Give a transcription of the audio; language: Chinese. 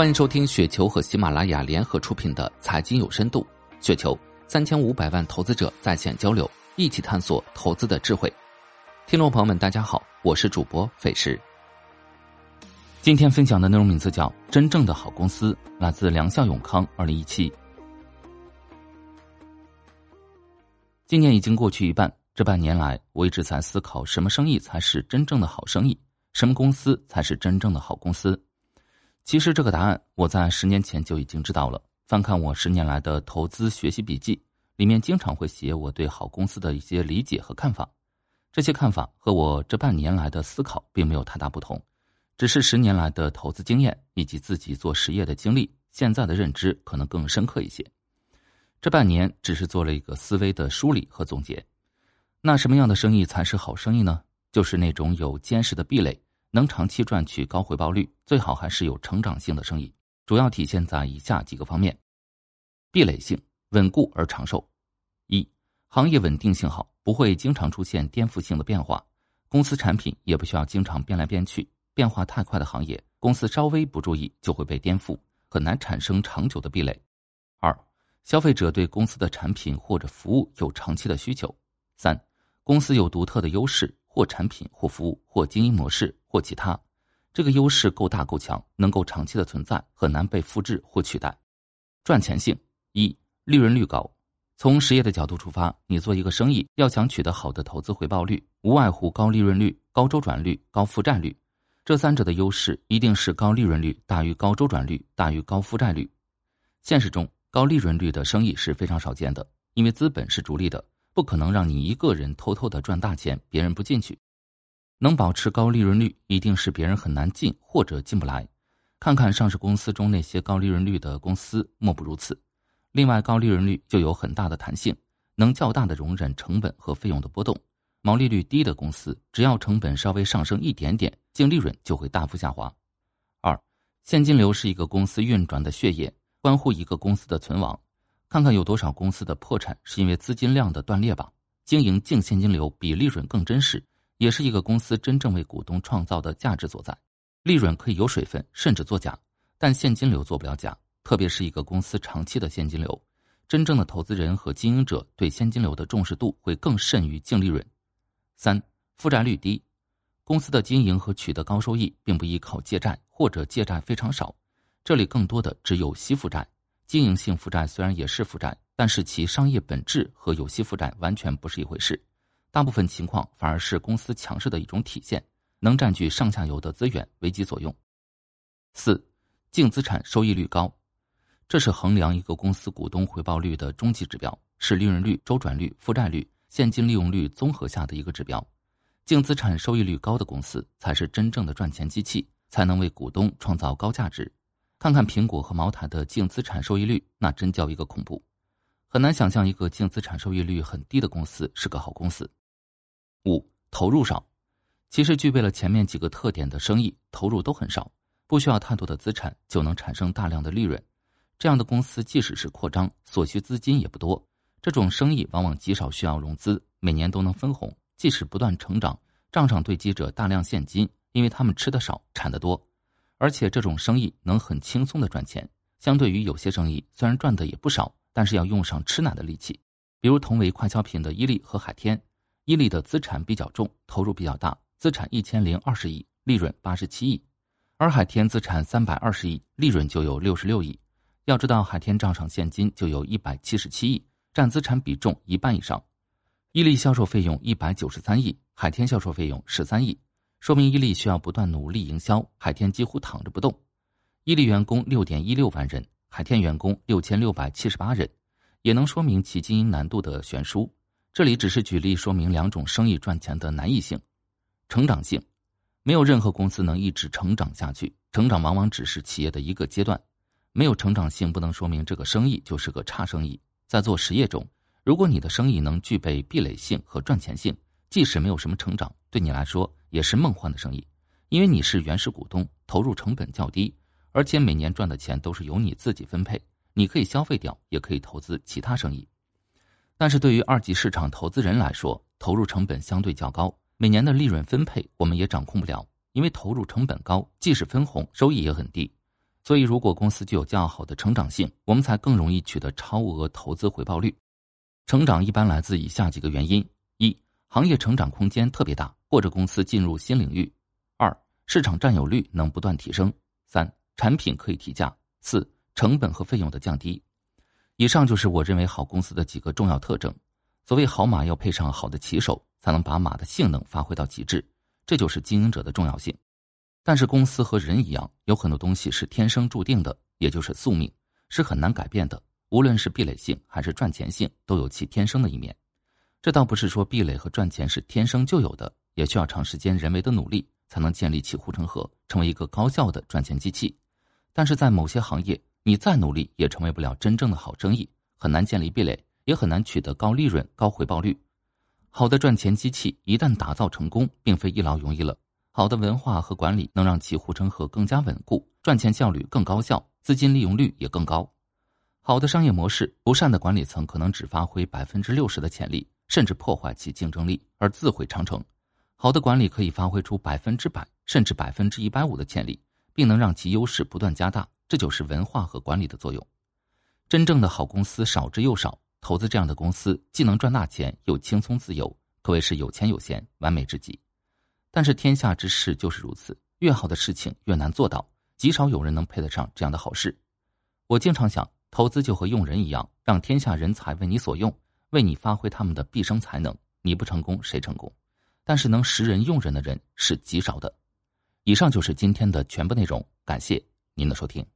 欢迎收听雪球和喜马拉雅联合出品的《财经有深度》，雪球三千五百万投资者在线交流，一起探索投资的智慧。听众朋友们，大家好，我是主播费时。今天分享的内容名字叫《真正的好公司》，来自良校永康二零一七。今年已经过去一半，这半年来，我一直在思考什么生意才是真正的好生意，什么公司才是真正的好公司。其实这个答案我在十年前就已经知道了。翻看我十年来的投资学习笔记，里面经常会写我对好公司的一些理解和看法。这些看法和我这半年来的思考并没有太大不同，只是十年来的投资经验以及自己做实业的经历，现在的认知可能更深刻一些。这半年只是做了一个思维的梳理和总结。那什么样的生意才是好生意呢？就是那种有坚实的壁垒。能长期赚取高回报率，最好还是有成长性的生意，主要体现在以下几个方面：壁垒性稳固而长寿。一、行业稳定性好，不会经常出现颠覆性的变化，公司产品也不需要经常变来变去。变化太快的行业，公司稍微不注意就会被颠覆，很难产生长久的壁垒。二、消费者对公司的产品或者服务有长期的需求。三、公司有独特的优势。或产品，或服务，或经营模式，或其他，这个优势够大够强，能够长期的存在，很难被复制或取代。赚钱性一，利润率高。从实业的角度出发，你做一个生意，要想取得好的投资回报率，无外乎高利润率、高周转率、高负债率。这三者的优势一定是高利润率大于高周转率大于高负债率。现实中，高利润率的生意是非常少见的，因为资本是逐利的。不可能让你一个人偷偷的赚大钱，别人不进去。能保持高利润率，一定是别人很难进或者进不来。看看上市公司中那些高利润率的公司，莫不如此。另外，高利润率就有很大的弹性，能较大的容忍成本和费用的波动。毛利率低的公司，只要成本稍微上升一点点，净利润就会大幅下滑。二，现金流是一个公司运转的血液，关乎一个公司的存亡。看看有多少公司的破产是因为资金量的断裂吧？经营净现金流比利润更真实，也是一个公司真正为股东创造的价值所在。利润可以有水分，甚至作假，但现金流做不了假。特别是一个公司长期的现金流，真正的投资人和经营者对现金流的重视度会更甚于净利润。三、负债率低，公司的经营和取得高收益并不依靠借债或者借债非常少，这里更多的只有息负债。经营性负债虽然也是负债，但是其商业本质和有息负债完全不是一回事。大部分情况反而是公司强势的一种体现，能占据上下游的资源为己所用。四，净资产收益率高，这是衡量一个公司股东回报率的终极指标，是利润率、周转率、负债率、现金利用率综合下的一个指标。净资产收益率高的公司才是真正的赚钱机器，才能为股东创造高价值。看看苹果和茅台的净资产收益率，那真叫一个恐怖，很难想象一个净资产收益率很低的公司是个好公司。五投入少，其实具备了前面几个特点的生意投入都很少，不需要太多的资产就能产生大量的利润。这样的公司即使是扩张，所需资金也不多。这种生意往往极少需要融资，每年都能分红，即使不断成长，账上堆积着大量现金，因为他们吃的少，产的多。而且这种生意能很轻松的赚钱，相对于有些生意虽然赚的也不少，但是要用上吃奶的力气。比如同为快消品的伊利和海天，伊利的资产比较重，投入比较大，资产一千零二十亿，利润八十七亿；而海天资产三百二十亿，利润就有六十六亿。要知道海天账上现金就有一百七十七亿，占资产比重一半以上。伊利销售费用一百九十三亿，海天销售费用十三亿。说明伊利需要不断努力营销，海天几乎躺着不动。伊利员工六点一六万人，海天员工六千六百七十八人，也能说明其经营难度的悬殊。这里只是举例说明两种生意赚钱的难易性。成长性，没有任何公司能一直成长下去，成长往往只是企业的一个阶段。没有成长性不能说明这个生意就是个差生意。在做实业中，如果你的生意能具备壁垒性和赚钱性，即使没有什么成长，对你来说。也是梦幻的生意，因为你是原始股东，投入成本较低，而且每年赚的钱都是由你自己分配，你可以消费掉，也可以投资其他生意。但是对于二级市场投资人来说，投入成本相对较高，每年的利润分配我们也掌控不了，因为投入成本高，即使分红，收益也很低。所以，如果公司具有较好的成长性，我们才更容易取得超额投资回报率。成长一般来自以下几个原因：一、行业成长空间特别大，或者公司进入新领域；二、市场占有率能不断提升；三、产品可以提价；四、成本和费用的降低。以上就是我认为好公司的几个重要特征。所谓好马要配上好的骑手，才能把马的性能发挥到极致。这就是经营者的重要性。但是公司和人一样，有很多东西是天生注定的，也就是宿命，是很难改变的。无论是壁垒性还是赚钱性，都有其天生的一面。这倒不是说壁垒和赚钱是天生就有的，也需要长时间人为的努力才能建立起护城河，成为一个高效的赚钱机器。但是在某些行业，你再努力也成为不了真正的好生意，很难建立壁垒，也很难取得高利润、高回报率。好的赚钱机器一旦打造成功，并非一劳永逸了。好的文化和管理能让其护城河更加稳固，赚钱效率更高效，资金利用率也更高。好的商业模式，不善的管理层可能只发挥百分之六十的潜力，甚至破坏其竞争力而自毁长城。好的管理可以发挥出百分之百甚至百分之一百五的潜力，并能让其优势不断加大。这就是文化和管理的作用。真正的好公司少之又少，投资这样的公司既能赚大钱，又轻松自由，可谓是有钱有闲，完美至极。但是天下之事就是如此，越好的事情越难做到，极少有人能配得上这样的好事。我经常想，投资就和用人一样，让天下人才为你所用，为你发挥他们的毕生才能。你不成功，谁成功？但是能识人用人的人是极少的。以上就是今天的全部内容，感谢您的收听。